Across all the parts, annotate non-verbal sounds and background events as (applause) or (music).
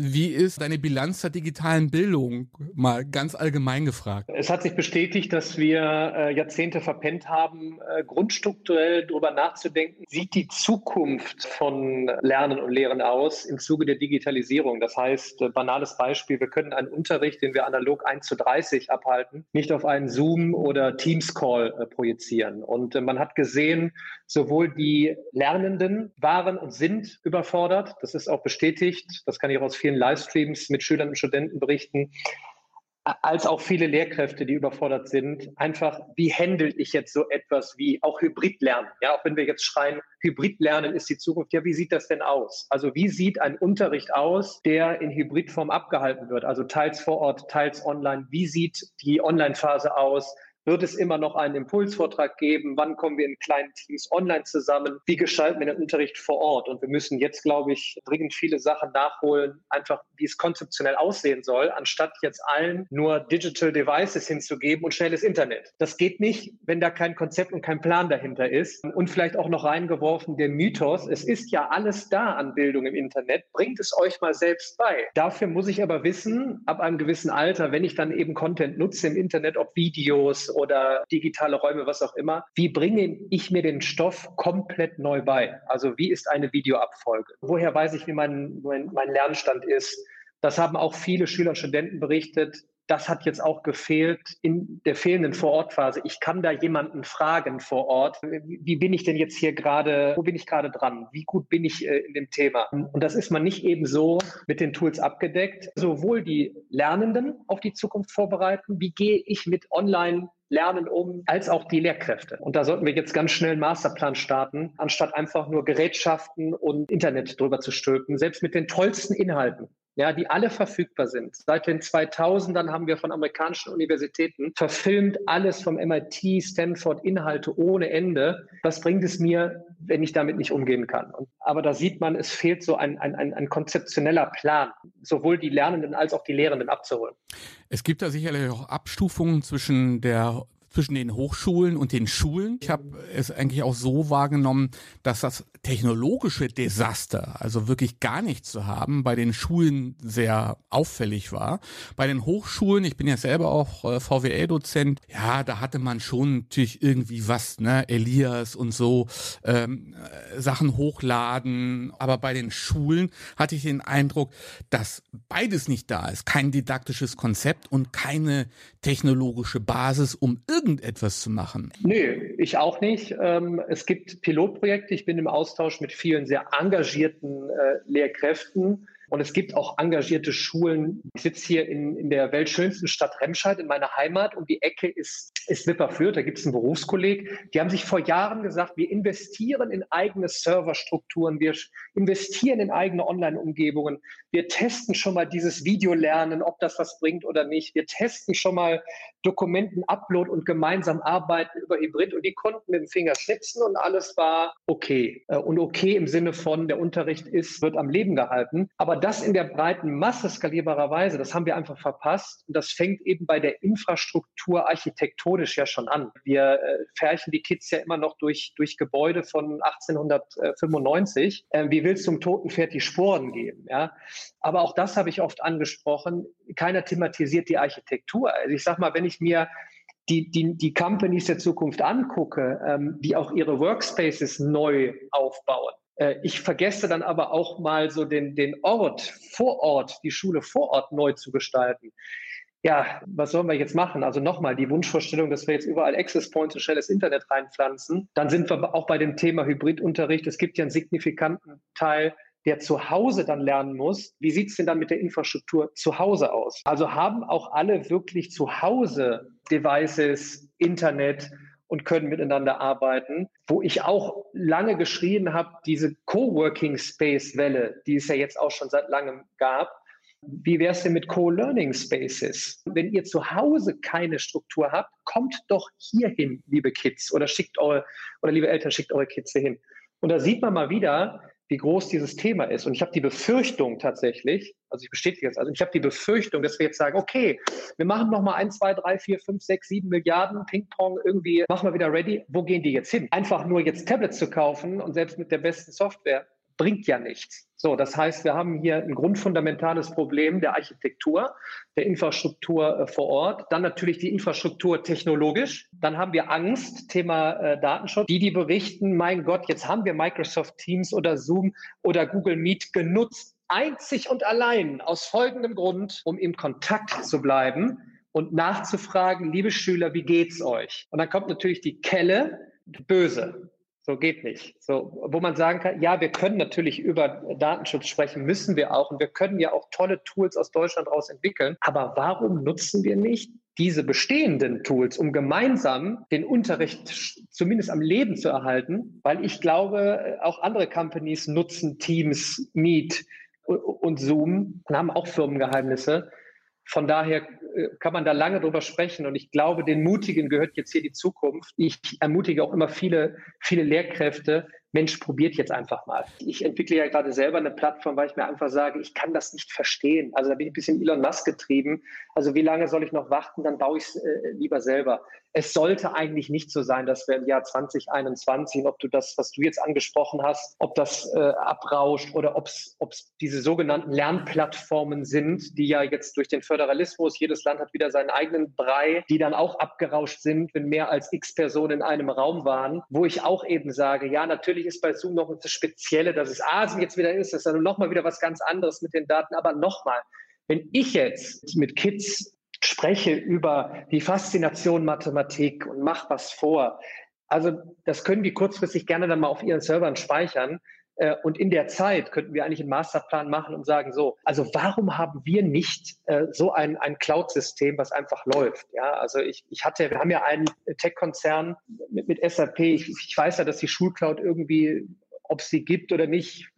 Wie ist deine Bilanz der digitalen Bildung? Mal ganz allgemein gefragt. Es hat sich bestätigt, dass wir äh, Jahrzehnte verpennt haben, äh, grundstrukturell darüber nachzudenken, sieht die Zukunft von Lernen und Lehren aus im Zuge der Digitalisierung. Das heißt, äh, banales Beispiel, wir können einen Unterricht, den wir analog 1 zu 30 abhalten, nicht auf einen Zoom- oder Teams-Call äh, projizieren. Und äh, man hat gesehen, sowohl die Lernenden waren und sind überfordert, das ist auch bestätigt, das kann ich auch aus vielen vielen Livestreams mit Schülern und Studenten berichten, als auch viele Lehrkräfte, die überfordert sind. Einfach, wie handle ich jetzt so etwas wie auch Hybridlernen? Ja, auch wenn wir jetzt schreien, Hybridlernen ist die Zukunft. Ja, wie sieht das denn aus? Also wie sieht ein Unterricht aus, der in Hybridform abgehalten wird? Also teils vor Ort, teils online. Wie sieht die Online-Phase aus? Wird es immer noch einen Impulsvortrag geben? Wann kommen wir in kleinen Teams online zusammen? Wie gestalten wir den Unterricht vor Ort? Und wir müssen jetzt, glaube ich, dringend viele Sachen nachholen, einfach wie es konzeptionell aussehen soll, anstatt jetzt allen nur Digital Devices hinzugeben und schnelles Internet. Das geht nicht, wenn da kein Konzept und kein Plan dahinter ist. Und vielleicht auch noch reingeworfen der Mythos, es ist ja alles da an Bildung im Internet, bringt es euch mal selbst bei. Dafür muss ich aber wissen, ab einem gewissen Alter, wenn ich dann eben Content nutze im Internet, ob Videos oder digitale Räume, was auch immer. Wie bringe ich mir den Stoff komplett neu bei? Also wie ist eine Videoabfolge? Woher weiß ich, wie mein, mein, mein Lernstand ist? Das haben auch viele Schüler und Studenten berichtet das hat jetzt auch gefehlt in der fehlenden Vorortphase. Ich kann da jemanden fragen vor Ort, wie bin ich denn jetzt hier gerade, wo bin ich gerade dran? Wie gut bin ich äh, in dem Thema? Und das ist man nicht eben so mit den Tools abgedeckt. Sowohl die Lernenden auf die Zukunft vorbereiten, wie gehe ich mit Online Lernen um, als auch die Lehrkräfte. Und da sollten wir jetzt ganz schnell einen Masterplan starten, anstatt einfach nur Gerätschaften und Internet drüber zu stülpen, selbst mit den tollsten Inhalten ja, die alle verfügbar sind. Seit den 2000ern haben wir von amerikanischen Universitäten verfilmt alles vom MIT, Stanford, Inhalte ohne Ende. Was bringt es mir, wenn ich damit nicht umgehen kann? Und, aber da sieht man, es fehlt so ein, ein, ein, ein konzeptioneller Plan, sowohl die Lernenden als auch die Lehrenden abzuholen. Es gibt da sicherlich auch Abstufungen zwischen der zwischen den Hochschulen und den Schulen. Ich habe es eigentlich auch so wahrgenommen, dass das technologische Desaster, also wirklich gar nichts zu haben, bei den Schulen sehr auffällig war. Bei den Hochschulen, ich bin ja selber auch äh, VWL-Dozent, ja, da hatte man schon natürlich irgendwie was, ne, Elias und so, ähm, äh, Sachen hochladen. Aber bei den Schulen hatte ich den Eindruck, dass beides nicht da ist. Kein didaktisches Konzept und keine technologische Basis, um irgendetwas zu machen? Nö, ich auch nicht. Ähm, es gibt Pilotprojekte. Ich bin im Austausch mit vielen sehr engagierten äh, Lehrkräften und es gibt auch engagierte Schulen. Ich sitze hier in, in der weltschönsten Stadt Remscheid, in meiner Heimat. Um die Ecke ist, ist Wipperfürth, da gibt es einen Berufskolleg. Die haben sich vor Jahren gesagt, wir investieren in eigene Serverstrukturen, wir investieren in eigene Online-Umgebungen. Wir testen schon mal dieses Videolernen, ob das was bringt oder nicht. Wir testen schon mal Dokumenten-Upload und gemeinsam arbeiten über Hybrid. Und die konnten mit dem Finger schnipsen und alles war okay. Äh, und okay im Sinne von, der Unterricht ist, wird am Leben gehalten. Aber das in der breiten Masse skalierbarer Weise, das haben wir einfach verpasst. Und das fängt eben bei der Infrastruktur architektonisch ja schon an. Wir äh, färchen die Kids ja immer noch durch, durch Gebäude von 1895. Äh, wie willst du zum toten Pferd die Sporen geben? Ja? Aber auch das habe ich oft angesprochen. Keiner thematisiert die Architektur. Also ich sage mal, wenn ich mir die, die, die Companies der Zukunft angucke, ähm, die auch ihre Workspaces neu aufbauen, ich vergesse dann aber auch mal so den, den Ort vor Ort, die Schule vor Ort neu zu gestalten. Ja, was sollen wir jetzt machen? Also nochmal die Wunschvorstellung, dass wir jetzt überall Access Points und schnelles Internet reinpflanzen. Dann sind wir auch bei dem Thema Hybridunterricht. Es gibt ja einen signifikanten Teil, der zu Hause dann lernen muss. Wie sieht es denn dann mit der Infrastruktur zu Hause aus? Also haben auch alle wirklich zu Hause Devices, Internet, und können miteinander arbeiten. Wo ich auch lange geschrien habe, diese Coworking Space Welle, die es ja jetzt auch schon seit langem gab. Wie wäre es denn mit Co-Learning Spaces? Wenn ihr zu Hause keine Struktur habt, kommt doch hier hin, liebe Kids, oder schickt eure, oder liebe Eltern, schickt eure Kids hier hin. Und da sieht man mal wieder, wie groß dieses Thema ist. Und ich habe die Befürchtung tatsächlich, also ich bestätige jetzt, also ich habe die Befürchtung, dass wir jetzt sagen, okay, wir machen nochmal ein, zwei, drei, vier, fünf, sechs, sieben Milliarden Ping-Pong irgendwie, machen wir wieder ready. Wo gehen die jetzt hin? Einfach nur jetzt Tablets zu kaufen und selbst mit der besten Software bringt ja nichts. So, das heißt, wir haben hier ein grundfundamentales Problem der Architektur, der Infrastruktur äh, vor Ort, dann natürlich die Infrastruktur technologisch, dann haben wir Angst, Thema äh, Datenschutz, die, die berichten, mein Gott, jetzt haben wir Microsoft Teams oder Zoom oder Google Meet genutzt, einzig und allein aus folgendem Grund, um im Kontakt zu bleiben und nachzufragen, liebe Schüler, wie geht's euch? Und dann kommt natürlich die Kelle, böse. So geht nicht. So, wo man sagen kann, ja, wir können natürlich über Datenschutz sprechen, müssen wir auch. Und wir können ja auch tolle Tools aus Deutschland raus entwickeln. Aber warum nutzen wir nicht diese bestehenden Tools, um gemeinsam den Unterricht zumindest am Leben zu erhalten? Weil ich glaube, auch andere Companies nutzen Teams, Meet und Zoom und haben auch Firmengeheimnisse. Von daher äh, kann man da lange drüber sprechen. Und ich glaube, den Mutigen gehört jetzt hier die Zukunft. Ich ermutige auch immer viele, viele Lehrkräfte, Mensch, probiert jetzt einfach mal. Ich entwickle ja gerade selber eine Plattform, weil ich mir einfach sage, ich kann das nicht verstehen. Also da bin ich ein bisschen Elon Musk getrieben. Also wie lange soll ich noch warten? Dann baue ich es äh, lieber selber. Es sollte eigentlich nicht so sein, dass wir im Jahr 2021, ob du das, was du jetzt angesprochen hast, ob das äh, abrauscht oder ob es diese sogenannten Lernplattformen sind, die ja jetzt durch den Föderalismus, jedes Land hat wieder seinen eigenen Brei, die dann auch abgerauscht sind, wenn mehr als x Personen in einem Raum waren, wo ich auch eben sage, ja, natürlich natürlich ist bei Zoom noch das Spezielle, dass es Asien jetzt wieder ist, das ist dann nochmal wieder was ganz anderes mit den Daten. Aber nochmal, wenn ich jetzt mit Kids spreche über die Faszination Mathematik und mach was vor, also das können die kurzfristig gerne dann mal auf ihren Servern speichern. Äh, und in der Zeit könnten wir eigentlich einen Masterplan machen und sagen, so, also warum haben wir nicht äh, so ein, ein Cloud-System, was einfach läuft? Ja, also ich, ich hatte, wir haben ja einen Tech-Konzern mit, mit SAP. Ich, ich weiß ja, dass die Schulcloud irgendwie ob es sie gibt oder nicht.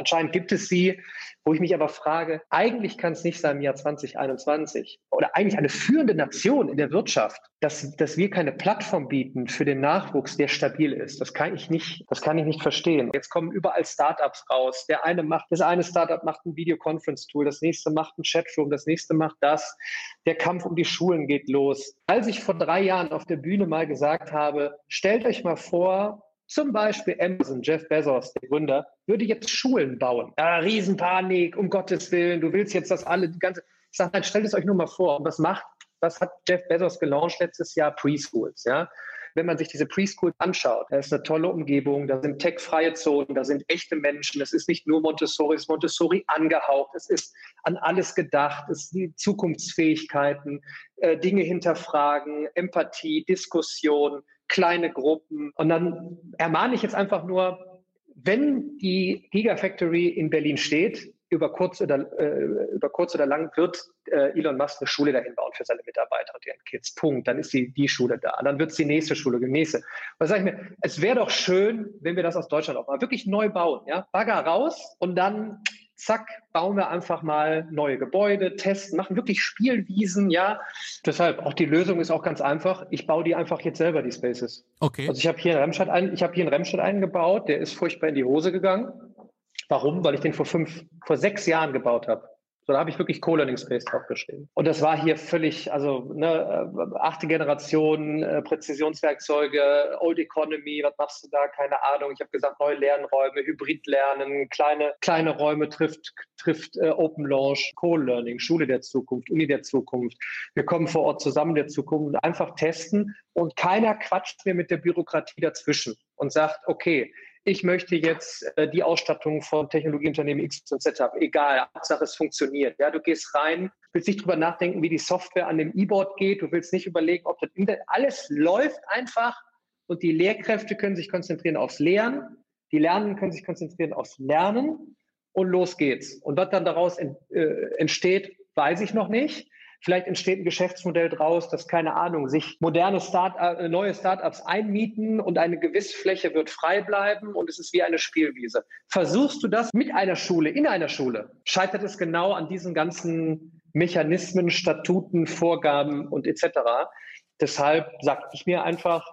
Anscheinend gibt es sie, wo ich mich aber frage, eigentlich kann es nicht sein im Jahr 2021 oder eigentlich eine führende Nation in der Wirtschaft, dass, dass wir keine Plattform bieten für den Nachwuchs, der stabil ist. Das kann ich nicht, das kann ich nicht verstehen. Jetzt kommen überall Startups raus. Der eine macht, das eine Startup macht ein Videoconference-Tool, das nächste macht ein Chatroom, das nächste macht das. Der Kampf um die Schulen geht los. Als ich vor drei Jahren auf der Bühne mal gesagt habe, stellt euch mal vor, zum Beispiel Amazon, Jeff Bezos, der Gründer, würde jetzt Schulen bauen. Ja, Riesenpanik, um Gottes Willen, du willst jetzt das alle, die ganze. Ich sage, nein, stellt es euch nur mal vor. Was macht, was hat Jeff Bezos gelauncht letztes Jahr? Preschools, ja. Wenn man sich diese Preschools anschaut, da ist eine tolle Umgebung, da sind tech-freie Zonen, da sind echte Menschen, es ist nicht nur Montessori, es ist Montessori angehaucht, es ist an alles gedacht, es sind Zukunftsfähigkeiten, äh, Dinge hinterfragen, Empathie, Diskussion, kleine Gruppen. Und dann ermahne ich jetzt einfach nur, wenn die Gigafactory in Berlin steht, über kurz oder, äh, über kurz oder lang wird äh, Elon Musk eine Schule dahin bauen für seine Mitarbeiter und ihren Kids. Punkt. Dann ist die, die Schule da. Dann wird es die nächste Schule, die nächste. Was sage ich mir? Es wäre doch schön, wenn wir das aus Deutschland auch mal wirklich neu bauen. Ja? Bagger raus und dann zack, bauen wir einfach mal neue Gebäude, testen, machen wirklich Spielwiesen, ja. Deshalb, auch die Lösung ist auch ganz einfach. Ich baue die einfach jetzt selber, die Spaces. Okay. Also ich habe hier in Remstadt einen, ich habe hier in Remstadt einen gebaut, der ist furchtbar in die Hose gegangen. Warum? Weil ich den vor fünf, vor sechs Jahren gebaut habe. So, da habe ich wirklich Co-Learning Space draufgeschrieben. Und das war hier völlig, also ne, äh, achte Generation, äh, Präzisionswerkzeuge, Old Economy, was machst du da? Keine Ahnung. Ich habe gesagt, neue Lernräume, Hybridlernen, kleine, kleine Räume trifft, trifft äh, Open Launch, Co-Learning, Schule der Zukunft, Uni der Zukunft. Wir kommen vor Ort zusammen der Zukunft und einfach testen und keiner quatscht mir mit der Bürokratie dazwischen und sagt, okay, ich möchte jetzt äh, die Ausstattung von Technologieunternehmen X und Z haben. Egal, Hauptsache es funktioniert. Ja, du gehst rein, willst nicht drüber nachdenken, wie die Software an dem E-Board geht. Du willst nicht überlegen, ob das Internet, alles läuft einfach und die Lehrkräfte können sich konzentrieren aufs Lehren. Die Lernenden können sich konzentrieren aufs Lernen und los geht's. Und was dann daraus ent, äh, entsteht, weiß ich noch nicht. Vielleicht entsteht ein Geschäftsmodell draus, dass, keine Ahnung, sich moderne Start äh, neue Startups einmieten und eine gewisse Fläche wird frei bleiben und es ist wie eine Spielwiese. Versuchst du das mit einer Schule, in einer Schule, scheitert es genau an diesen ganzen Mechanismen, Statuten, Vorgaben und etc. Deshalb sage ich mir einfach,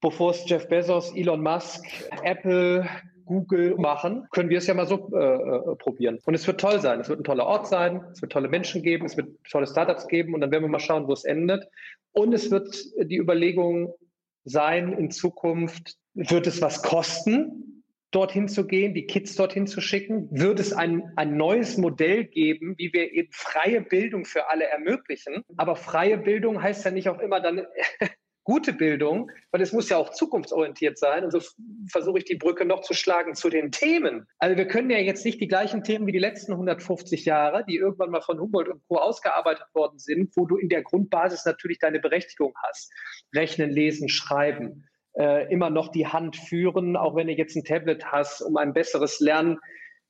bevor es Jeff Bezos, Elon Musk, Apple, Google machen, können wir es ja mal so äh, äh, probieren. Und es wird toll sein. Es wird ein toller Ort sein. Es wird tolle Menschen geben. Es wird tolle Startups geben. Und dann werden wir mal schauen, wo es endet. Und es wird die Überlegung sein, in Zukunft wird es was kosten, dorthin zu gehen, die Kids dorthin zu schicken? Wird es ein, ein neues Modell geben, wie wir eben freie Bildung für alle ermöglichen? Aber freie Bildung heißt ja nicht auch immer dann (laughs) gute Bildung, weil es muss ja auch zukunftsorientiert sein. Und so versuche ich die Brücke noch zu schlagen zu den Themen. Also wir können ja jetzt nicht die gleichen Themen wie die letzten 150 Jahre, die irgendwann mal von Humboldt und Co. ausgearbeitet worden sind, wo du in der Grundbasis natürlich deine Berechtigung hast. Rechnen, lesen, schreiben. Äh, immer noch die Hand führen, auch wenn du jetzt ein Tablet hast, um ein besseres Lernen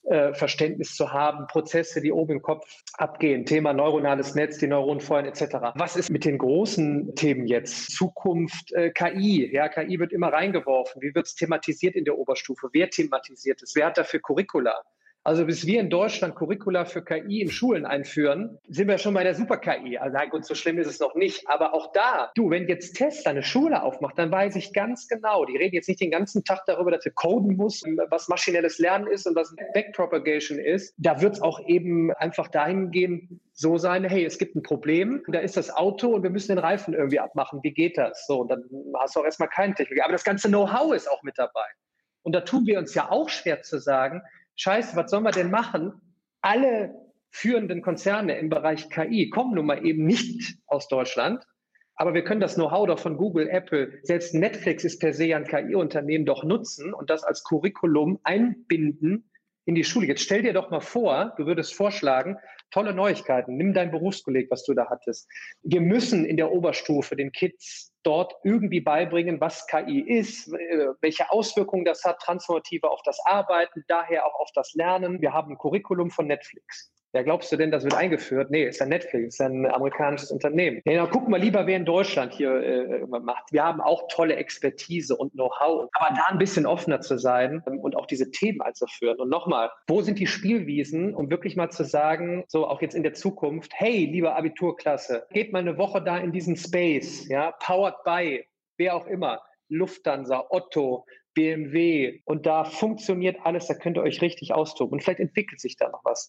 äh, Verständnis zu haben, Prozesse, die oben im Kopf abgehen, Thema neuronales Netz, die Neuronen feuern etc. Was ist mit den großen Themen jetzt? Zukunft, äh, KI. Ja, KI wird immer reingeworfen. Wie wird es thematisiert in der Oberstufe? Wer thematisiert es? Wer hat dafür Curricula? Also bis wir in Deutschland Curricula für KI in Schulen einführen, sind wir schon bei der Super-KI. Also na gut, so schlimm ist es noch nicht. Aber auch da, du, wenn jetzt Tesla eine Schule aufmacht, dann weiß ich ganz genau, die reden jetzt nicht den ganzen Tag darüber, dass wir coden muss, was maschinelles Lernen ist und was Backpropagation ist. Da wird es auch eben einfach dahingehend so sein, hey, es gibt ein Problem, da ist das Auto und wir müssen den Reifen irgendwie abmachen. Wie geht das? So, und dann hast du auch erstmal keine Technik. Aber das ganze Know-how ist auch mit dabei. Und da tun wir uns ja auch schwer zu sagen, scheiße, was sollen wir denn machen? Alle führenden Konzerne im Bereich KI kommen nun mal eben nicht aus Deutschland. Aber wir können das Know-how doch von Google, Apple, selbst Netflix ist per se ein KI-Unternehmen doch nutzen und das als Curriculum einbinden in die Schule. Jetzt stell dir doch mal vor, du würdest vorschlagen, tolle Neuigkeiten, nimm dein Berufskolleg, was du da hattest. Wir müssen in der Oberstufe den Kids dort irgendwie beibringen, was KI ist, äh, welche Auswirkungen das hat, transformative auf das Arbeiten, daher auch auf das Lernen. Wir haben ein Curriculum von Netflix. Ja, glaubst du denn, das wird eingeführt? Nee, ist ja Netflix, ist ein amerikanisches Unternehmen. Ja, dann gucken wir lieber, wer in Deutschland hier äh, macht. Wir haben auch tolle Expertise und Know-how. Aber da ein bisschen offener zu sein ähm, und auch diese Themen einzuführen. Und nochmal, wo sind die Spielwiesen, um wirklich mal zu sagen, so auch jetzt in der Zukunft, hey, liebe Abiturklasse, geht mal eine Woche da in diesen Space, ja, powered by, wer auch immer. Lufthansa, Otto, BMW und da funktioniert alles, da könnt ihr euch richtig austoben und vielleicht entwickelt sich da noch was.